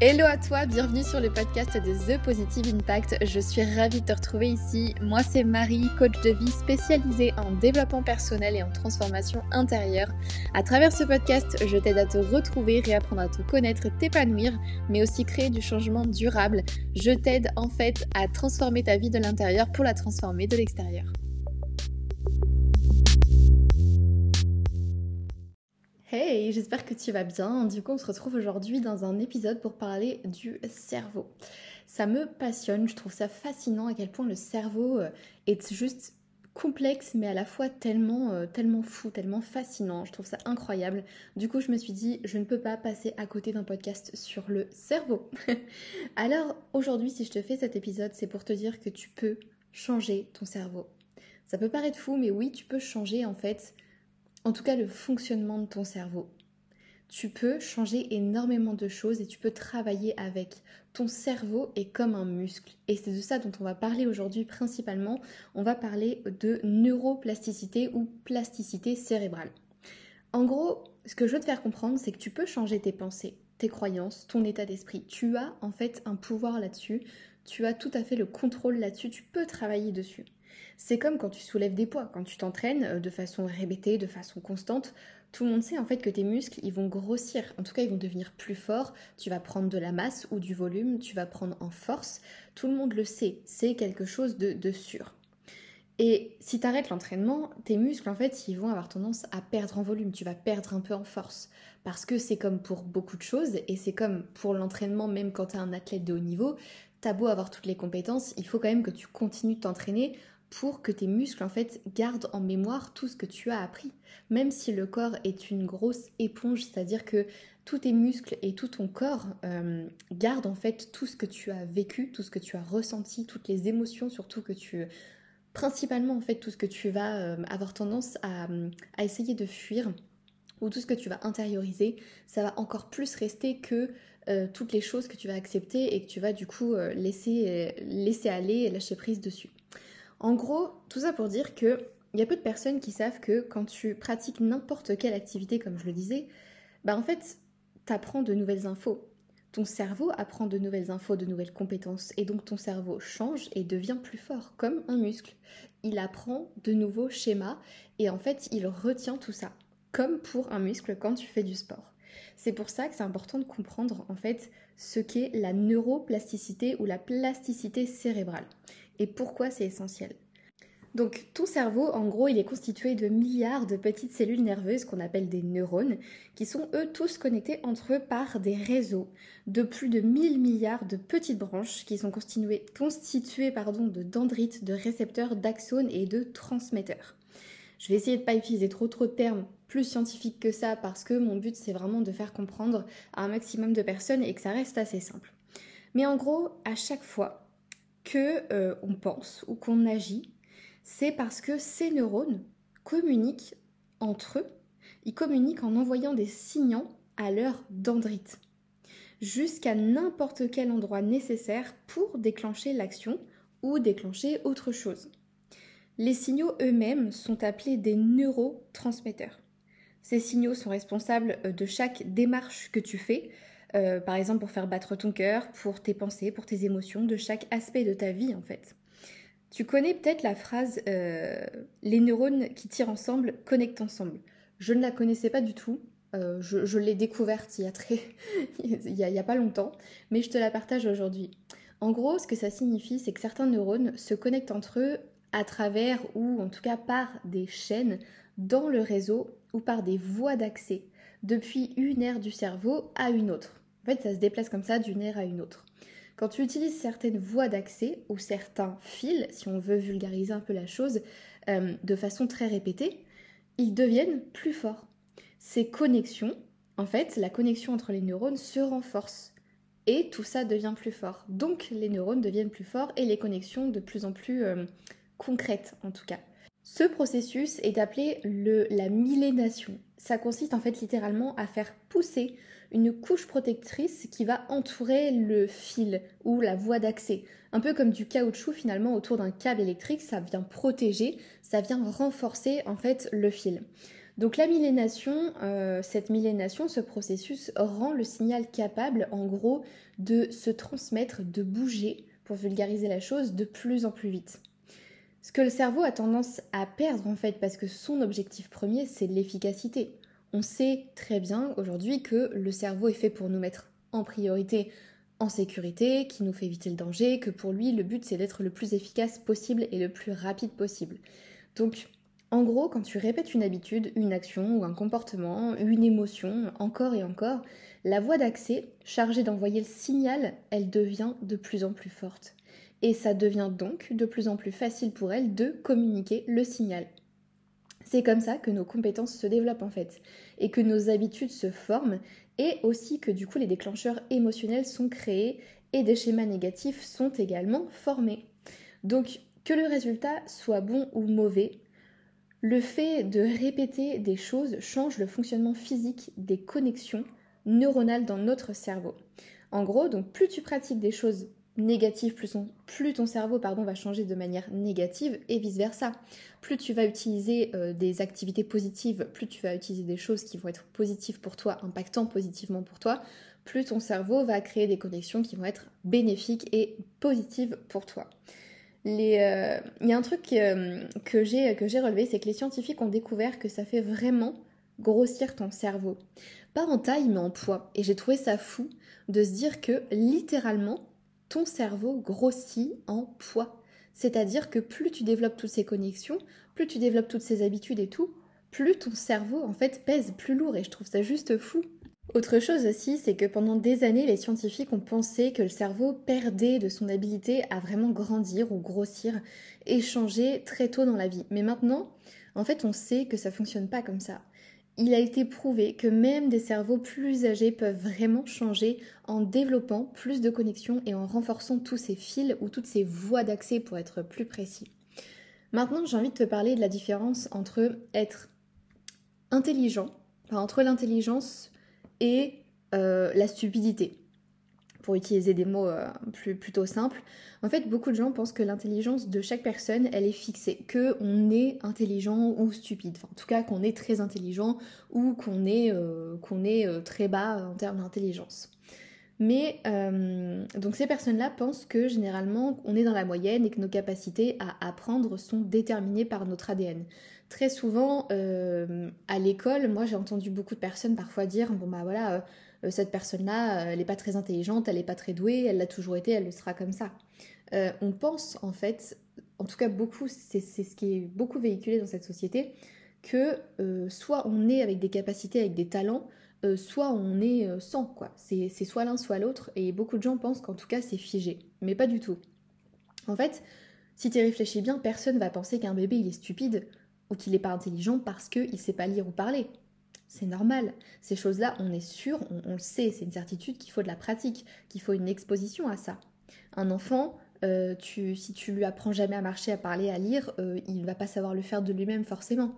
Hello à toi, bienvenue sur le podcast de The Positive Impact. Je suis ravie de te retrouver ici. Moi, c'est Marie, coach de vie spécialisée en développement personnel et en transformation intérieure. À travers ce podcast, je t'aide à te retrouver, réapprendre à te connaître, t'épanouir, mais aussi créer du changement durable. Je t'aide en fait à transformer ta vie de l'intérieur pour la transformer de l'extérieur. J'espère que tu vas bien. Du coup, on se retrouve aujourd'hui dans un épisode pour parler du cerveau. Ça me passionne, je trouve ça fascinant à quel point le cerveau euh, est juste complexe mais à la fois tellement euh, tellement fou, tellement fascinant. Je trouve ça incroyable. Du coup, je me suis dit je ne peux pas passer à côté d'un podcast sur le cerveau. Alors, aujourd'hui, si je te fais cet épisode, c'est pour te dire que tu peux changer ton cerveau. Ça peut paraître fou, mais oui, tu peux changer en fait en tout cas le fonctionnement de ton cerveau. Tu peux changer énormément de choses et tu peux travailler avec. Ton cerveau est comme un muscle et c'est de ça dont on va parler aujourd'hui principalement. On va parler de neuroplasticité ou plasticité cérébrale. En gros, ce que je veux te faire comprendre, c'est que tu peux changer tes pensées, tes croyances, ton état d'esprit. Tu as en fait un pouvoir là-dessus. Tu as tout à fait le contrôle là-dessus. Tu peux travailler dessus. C'est comme quand tu soulèves des poids, quand tu t'entraînes euh, de façon répétée, de façon constante, tout le monde sait en fait que tes muscles, ils vont grossir, en tout cas ils vont devenir plus forts, tu vas prendre de la masse ou du volume, tu vas prendre en force, tout le monde le sait, c'est quelque chose de, sûr. Et si tu arrêtes l'entraînement, tes muscles en fait, ils vont avoir tendance à perdre en volume, tu vas perdre un peu en force. Parce que c'est comme pour beaucoup de choses, et c'est comme pour l'entraînement, même quand tu es un athlète de haut niveau, t'as beau avoir toutes les compétences, il faut quand même que tu continues de t'entraîner pour que tes muscles en fait gardent en mémoire tout ce que tu as appris. Même si le corps est une grosse éponge, c'est-à-dire que tous tes muscles et tout ton corps euh, gardent en fait tout ce que tu as vécu, tout ce que tu as ressenti, toutes les émotions surtout que tu... Principalement en fait tout ce que tu vas euh, avoir tendance à, essayer de fuir ou tout ce que tu vas intérioriser, ça va encore plus rester que euh, toutes les choses que tu vas accepter et que tu vas du coup laisser, laisser aller et lâcher prise dessus. En gros, tout ça pour dire que il y a peu de personnes qui savent que quand tu pratiques n'importe quelle activité, comme je le disais, bah en fait, tu apprends de nouvelles infos. Ton cerveau apprend de nouvelles infos, de nouvelles compétences, et donc ton cerveau change et devient plus fort, comme un muscle. Il apprend de nouveaux schémas, et en fait, il retient tout ça, comme pour un muscle quand tu fais du sport. C'est pour ça que c'est important de comprendre en fait ce qu'est la neuroplasticité ou la plasticité cérébrale et pourquoi c'est essentiel. Donc ton cerveau, en gros, il est constitué de milliards de petites cellules nerveuses qu'on appelle des neurones, qui sont eux tous connectés entre eux par des réseaux de plus de 1000 milliards de petites branches qui sont constituées, de dendrites, de récepteurs, d'axones et de transmetteurs. Je vais essayer de ne pas utiliser trop trop de termes plus scientifiques que ça parce que mon but c'est vraiment de faire comprendre à un maximum de personnes et que ça reste assez simple. Mais en gros, à chaque fois que euh, on pense ou qu'on agit, c'est parce que ces neurones communiquent entre eux, ils communiquent en envoyant des signaux à leur dendrite, jusqu'à n'importe quel endroit nécessaire pour déclencher l'action ou déclencher autre chose. Les signaux eux-mêmes sont appelés des neurotransmetteurs. Ces signaux sont responsables euh, de chaque démarche que tu fais, euh, par exemple pour faire battre ton cœur, pour tes pensées, pour tes émotions, de chaque aspect de ta vie en fait. Tu connais peut-être la phrase euh, les neurones qui tirent ensemble connectent ensemble. Je ne la connaissais pas du tout. Euh, je, l'ai découverte il y, a très... il, y a, pas longtemps, mais je te la partage aujourd'hui. En gros, ce que ça signifie, c'est que certains neurones se connectent entre eux à travers ou en tout cas par des chaînes dans le réseau ou par des voies d'accès depuis une aire du cerveau à une autre. Ça se déplace comme ça d'une aire à une autre. Quand tu utilises certaines voies d'accès ou certains fils, si on veut vulgariser un peu la chose, euh, de façon très répétée, ils deviennent plus forts. Ces connexions, en fait, la connexion entre les neurones se renforce et tout ça devient plus fort. Donc les neurones deviennent plus forts et les connexions de plus en plus euh, concrètes en tout cas. Ce processus est appelé le, la millénation. Ça consiste en fait littéralement à faire pousser une couche protectrice qui va entourer le fil ou la voie d'accès. Un peu comme du caoutchouc finalement autour d'un câble électrique, ça vient protéger, ça vient renforcer en fait le fil. Donc la millénation, euh, cette millénation, ce processus rend le signal capable en gros de se transmettre, de bouger, pour vulgariser la chose, de plus en plus vite. Ce que le cerveau a tendance à perdre en fait, parce que son objectif premier, c'est l'efficacité. On sait très bien aujourd'hui que le cerveau est fait pour nous mettre en priorité en sécurité, qui nous fait éviter le danger, que pour lui, le but c'est d'être le plus efficace possible et le plus rapide possible. Donc, en gros, quand tu répètes une habitude, une action ou un comportement, une émotion, encore et encore, la voie d'accès, chargée d'envoyer le signal, elle devient de plus en plus forte. Et ça devient donc de plus en plus facile pour elle de communiquer le signal. C'est comme ça que nos compétences se développent en fait, et que nos habitudes se forment, et aussi que du coup les déclencheurs émotionnels sont créés et des schémas négatifs sont également formés. Donc que le résultat soit bon ou mauvais, le fait de répéter des choses change le fonctionnement physique des connexions neuronales dans notre cerveau. En gros, donc plus tu pratiques des choses plus, plus ton cerveau pardon, va changer de manière négative et vice-versa. Plus tu vas utiliser euh, des activités positives, plus tu vas utiliser des choses qui vont être positives pour toi, impactant positivement pour toi, plus ton cerveau va créer des connexions qui vont être bénéfiques et positives pour toi. Euh, il y a un truc euh, que j'ai relevé, c'est que les scientifiques ont découvert que ça fait vraiment grossir ton cerveau. Pas en taille, mais en poids. Et j'ai trouvé ça fou de se dire que littéralement, ton cerveau grossit en poids. C'est-à-dire que plus tu développes toutes ces connexions, plus tu développes toutes ces habitudes et tout, plus ton cerveau en fait pèse plus lourd et je trouve ça juste fou. Autre chose aussi, c'est que pendant des années, les scientifiques ont pensé que le cerveau perdait de son habilité à vraiment grandir ou grossir et changer très tôt dans la vie. Mais maintenant, en fait, on sait que ça fonctionne pas comme ça il a été prouvé que même des cerveaux plus âgés peuvent vraiment changer en développant plus de connexions et en renforçant tous ces fils ou toutes ces voies d'accès pour être plus précis. Maintenant, j'ai envie de te parler de la différence entre être intelligent, entre l'intelligence et euh, la stupidité pour utiliser des mots euh, plus, plutôt simples. En fait, beaucoup de gens pensent que l'intelligence de chaque personne, elle est fixée, que on est intelligent ou stupide. En tout cas, qu'on est très intelligent ou qu'on est, euh, qu'on est euh, très bas en termes d'intelligence. Mais donc ces personnes-là pensent que généralement on est dans la moyenne et que nos capacités à apprendre sont déterminées par notre ADN. Très souvent à l'école, moi j'ai entendu beaucoup de personnes parfois dire bon bah voilà cette personne-là, euh, elle n'est pas très intelligente, elle n'est pas très douée, elle l'a toujours été, elle le sera comme ça. Euh, on pense en fait, en tout cas beaucoup, c'est ce qui est beaucoup véhiculé dans cette société, que soit on est avec des capacités, avec des talents, soit on est sans, quoi. C'est soit l'un, soit l'autre, et beaucoup de gens pensent qu'en tout cas c'est figé, mais pas du tout. En fait, si tu réfléchis bien, personne va penser qu'un bébé est stupide ou qu'il n'est pas intelligent parce qu'il ne sait pas lire ou parler. C'est normal. Ces choses-là, on est sûr, on, le sait, c'est une certitude qu'il faut de la pratique, qu'il faut une exposition à ça. Un enfant, euh, si tu lui apprends jamais à marcher, à parler, à lire, euh, il ne va pas savoir le faire de lui-même forcément.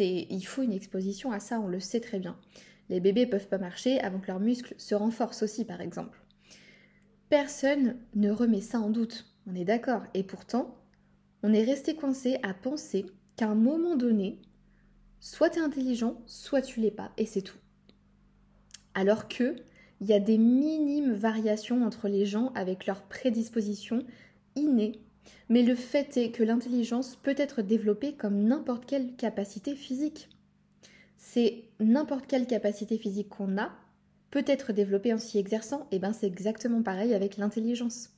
Il faut une exposition à ça, on le sait très bien. Les bébés peuvent pas marcher avant que leurs muscles se renforcent aussi, par exemple. Personne ne remet ça en doute, on est d'accord. Et pourtant, on est resté coincé à penser qu'à un moment donné, Soit tu es intelligent, soit tu l'es pas, et c'est tout. Alors que il y a des minimes variations entre les gens avec leurs prédispositions innées, mais le fait est que l'intelligence peut être développée comme n'importe quelle capacité physique. C'est n'importe quelle capacité physique qu'on a peut être développée en s'y exerçant, et ben c'est exactement pareil avec l'intelligence.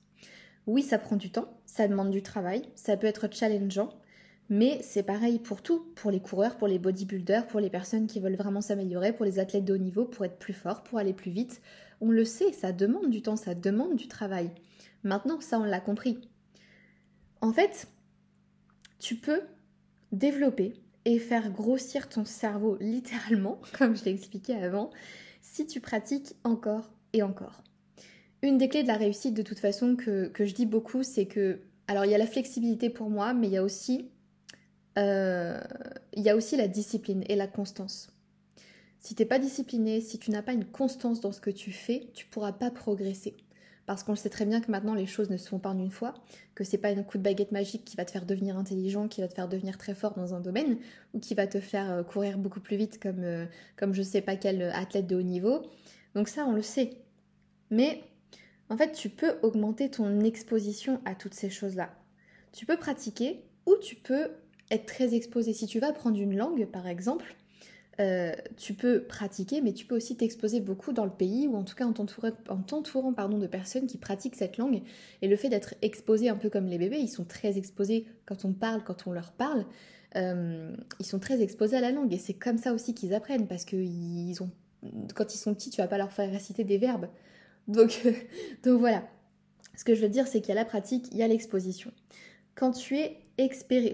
Oui, ça prend du temps, ça demande du travail, ça peut être challengeant, mais c'est pareil pour tout, pour les coureurs, pour les bodybuilders, pour les personnes qui veulent vraiment s'améliorer, pour les athlètes de haut niveau, pour être plus forts, pour aller plus vite. On le sait, ça demande du temps, ça demande du travail. Maintenant, ça, on l'a compris. En fait, tu peux développer et faire grossir ton cerveau littéralement, comme je l'ai expliqué avant, si tu pratiques encore et encore. Une des clés de la réussite, de toute façon, que, que je dis beaucoup, c'est que, alors il y a la flexibilité pour moi, mais il y a aussi euh, il y a aussi la discipline et la constance. Si tu n'es pas discipliné, si tu n'as pas une constance dans ce que tu fais, tu pourras pas progresser. parce qu'on sait très bien que maintenant les choses ne se font pas en une fois, que c'est pas un coup de baguette magique qui va te faire devenir intelligent, qui va te faire devenir très fort dans un domaine, ou qui va te faire euh, courir beaucoup plus vite comme, euh, comme je sais pas quel athlète de haut niveau. Donc ça, on le sait. Mais en fait, tu peux augmenter ton exposition à toutes ces choses-là. Tu peux pratiquer ou tu peux être très exposé. Si tu vas apprendre une langue, par exemple, euh, tu peux pratiquer, mais tu peux aussi t'exposer beaucoup dans le pays, ou en tout cas en t'entourant pardon, de personnes qui pratiquent cette langue. Et le fait d'être exposé un peu comme les bébés, ils sont très exposés quand on parle, quand on leur parle, euh, ils sont très exposés à la langue. Et c'est comme ça aussi qu'ils apprennent, parce que ils ont, quand ils sont petits, tu vas pas leur faire réciter des verbes. Donc, donc voilà. Ce que je veux dire, c'est qu'il y a la pratique, il y a l'exposition. Quand tu es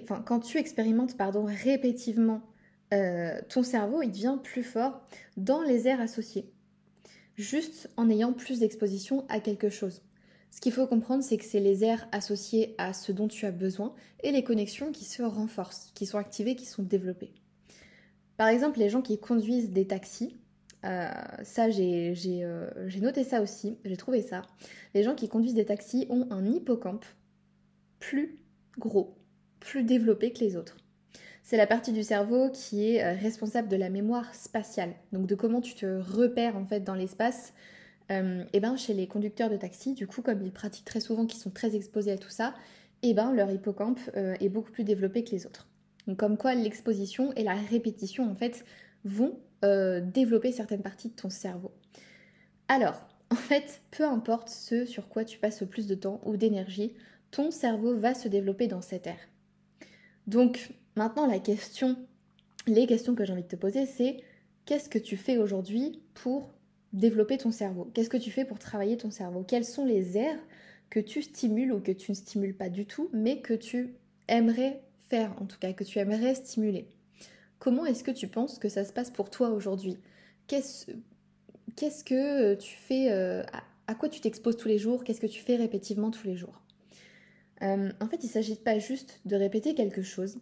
enfin, quand tu expérimentes pardon, répétitivement euh, ton cerveau, il devient plus fort dans les aires associées, juste en ayant plus d'exposition à quelque chose. Ce qu'il faut comprendre, c'est que c'est les aires associées à ce dont tu as besoin et les connexions qui se renforcent, qui sont activées, qui sont développées. Par exemple, les gens qui conduisent des taxis, euh, ça euh, j'ai noté ça aussi, j'ai trouvé ça. Les gens qui conduisent des taxis ont un hippocampe plus gros, plus développé que les autres. C'est la partie du cerveau qui est euh, responsable de la mémoire spatiale, donc de comment tu te repères en fait dans l'espace. et eh ben chez les conducteurs de taxi, du coup comme ils pratiquent très souvent, qu'ils sont très exposés à tout ça, et eh ben leur hippocampe est beaucoup plus développé que les autres. Comme quoi l'exposition et la répétition en fait vont euh, développer certaines parties de ton cerveau. Alors, en fait, peu importe ce sur quoi tu passes le plus de temps ou d'énergie, ton cerveau va se développer dans cette ère. Donc, maintenant, la question, les questions que j'ai envie de te poser, c'est qu'est-ce que tu fais aujourd'hui pour développer ton cerveau? Qu'est-ce que tu fais pour travailler ton cerveau? Quelles sont les aires que tu stimules ou que tu ne stimules pas du tout, mais que tu aimerais faire, en tout cas, que tu aimerais stimuler? Comment est-ce que tu penses que ça se passe pour toi aujourd'hui? Qu'est-ce que tu fais euh, à, quoi tu t'exposes tous les jours? Qu'est-ce que tu fais répétitivement tous les jours? Euh, En fait, il ne s'agit pas juste de répéter quelque chose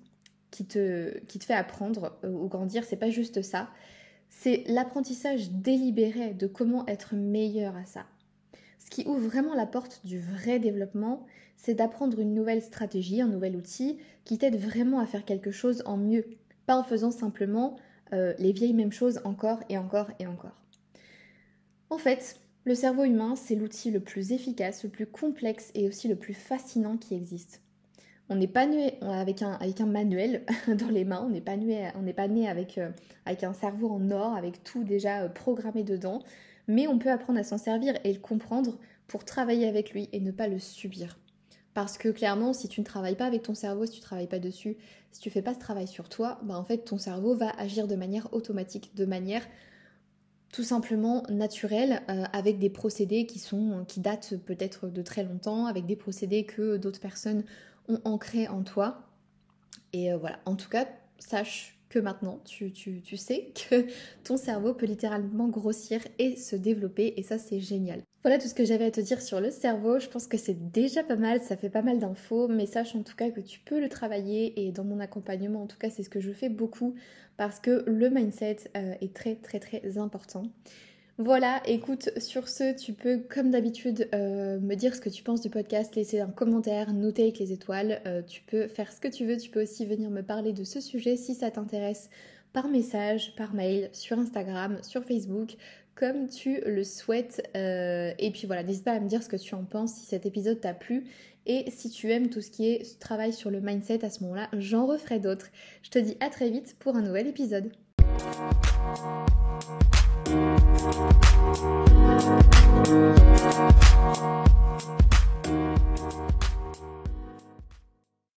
qui te, qui te fait apprendre euh, ou grandir, c'est pas juste ça. C'est l'apprentissage délibéré de comment être meilleur à ça. Ce qui ouvre vraiment la porte du vrai développement, c'est d'apprendre une nouvelle stratégie, un nouvel outil qui t'aide vraiment à faire quelque chose en mieux, pas en faisant simplement euh, les vieilles mêmes choses encore et encore et encore. En fait, le cerveau humain, c'est l'outil le plus efficace, le plus complexe et aussi le plus fascinant qui existe. On n'est pas né avec un, manuel dans les mains, on n'est pas, né avec, euh, avec un cerveau en or, avec tout déjà euh, programmé dedans, mais on peut apprendre à s'en servir et le comprendre pour travailler avec lui et ne pas le subir. Parce que clairement, si tu ne travailles pas avec ton cerveau, si tu ne travailles pas dessus, si tu fais pas ce travail sur toi, bah en fait ton cerveau va agir de manière automatique, de manière tout simplement naturelle, euh, avec des procédés qui sont qui datent peut-être de très longtemps, avec des procédés que d'autres personnes ont ancrés en toi. Et euh, voilà, en tout cas, sache que maintenant tu, tu sais que ton cerveau peut littéralement grossir et se développer, et ça c'est génial. Voilà tout ce que j'avais à te dire sur le cerveau. Je pense que c'est déjà pas mal, ça fait pas mal d'infos, mais sache en tout cas que tu peux le travailler et dans mon accompagnement, en tout cas, c'est ce que je fais beaucoup parce que le mindset euh, est très très très important. Voilà, écoute, sur ce, tu peux comme d'habitude euh, me dire ce que tu penses du podcast, laisser un commentaire, noter avec les étoiles. Euh, tu peux faire ce que tu veux, tu peux aussi venir me parler de ce sujet si ça t'intéresse par message, par mail, sur Instagram, sur Facebook comme tu le souhaites. Euh, et puis voilà, n'hésite pas à me dire ce que tu en penses, si cet épisode t'a plu. Et si tu aimes tout ce qui est travail sur le mindset à ce moment-là, j'en referai d'autres. Je te dis à très vite pour un nouvel épisode. Thank you.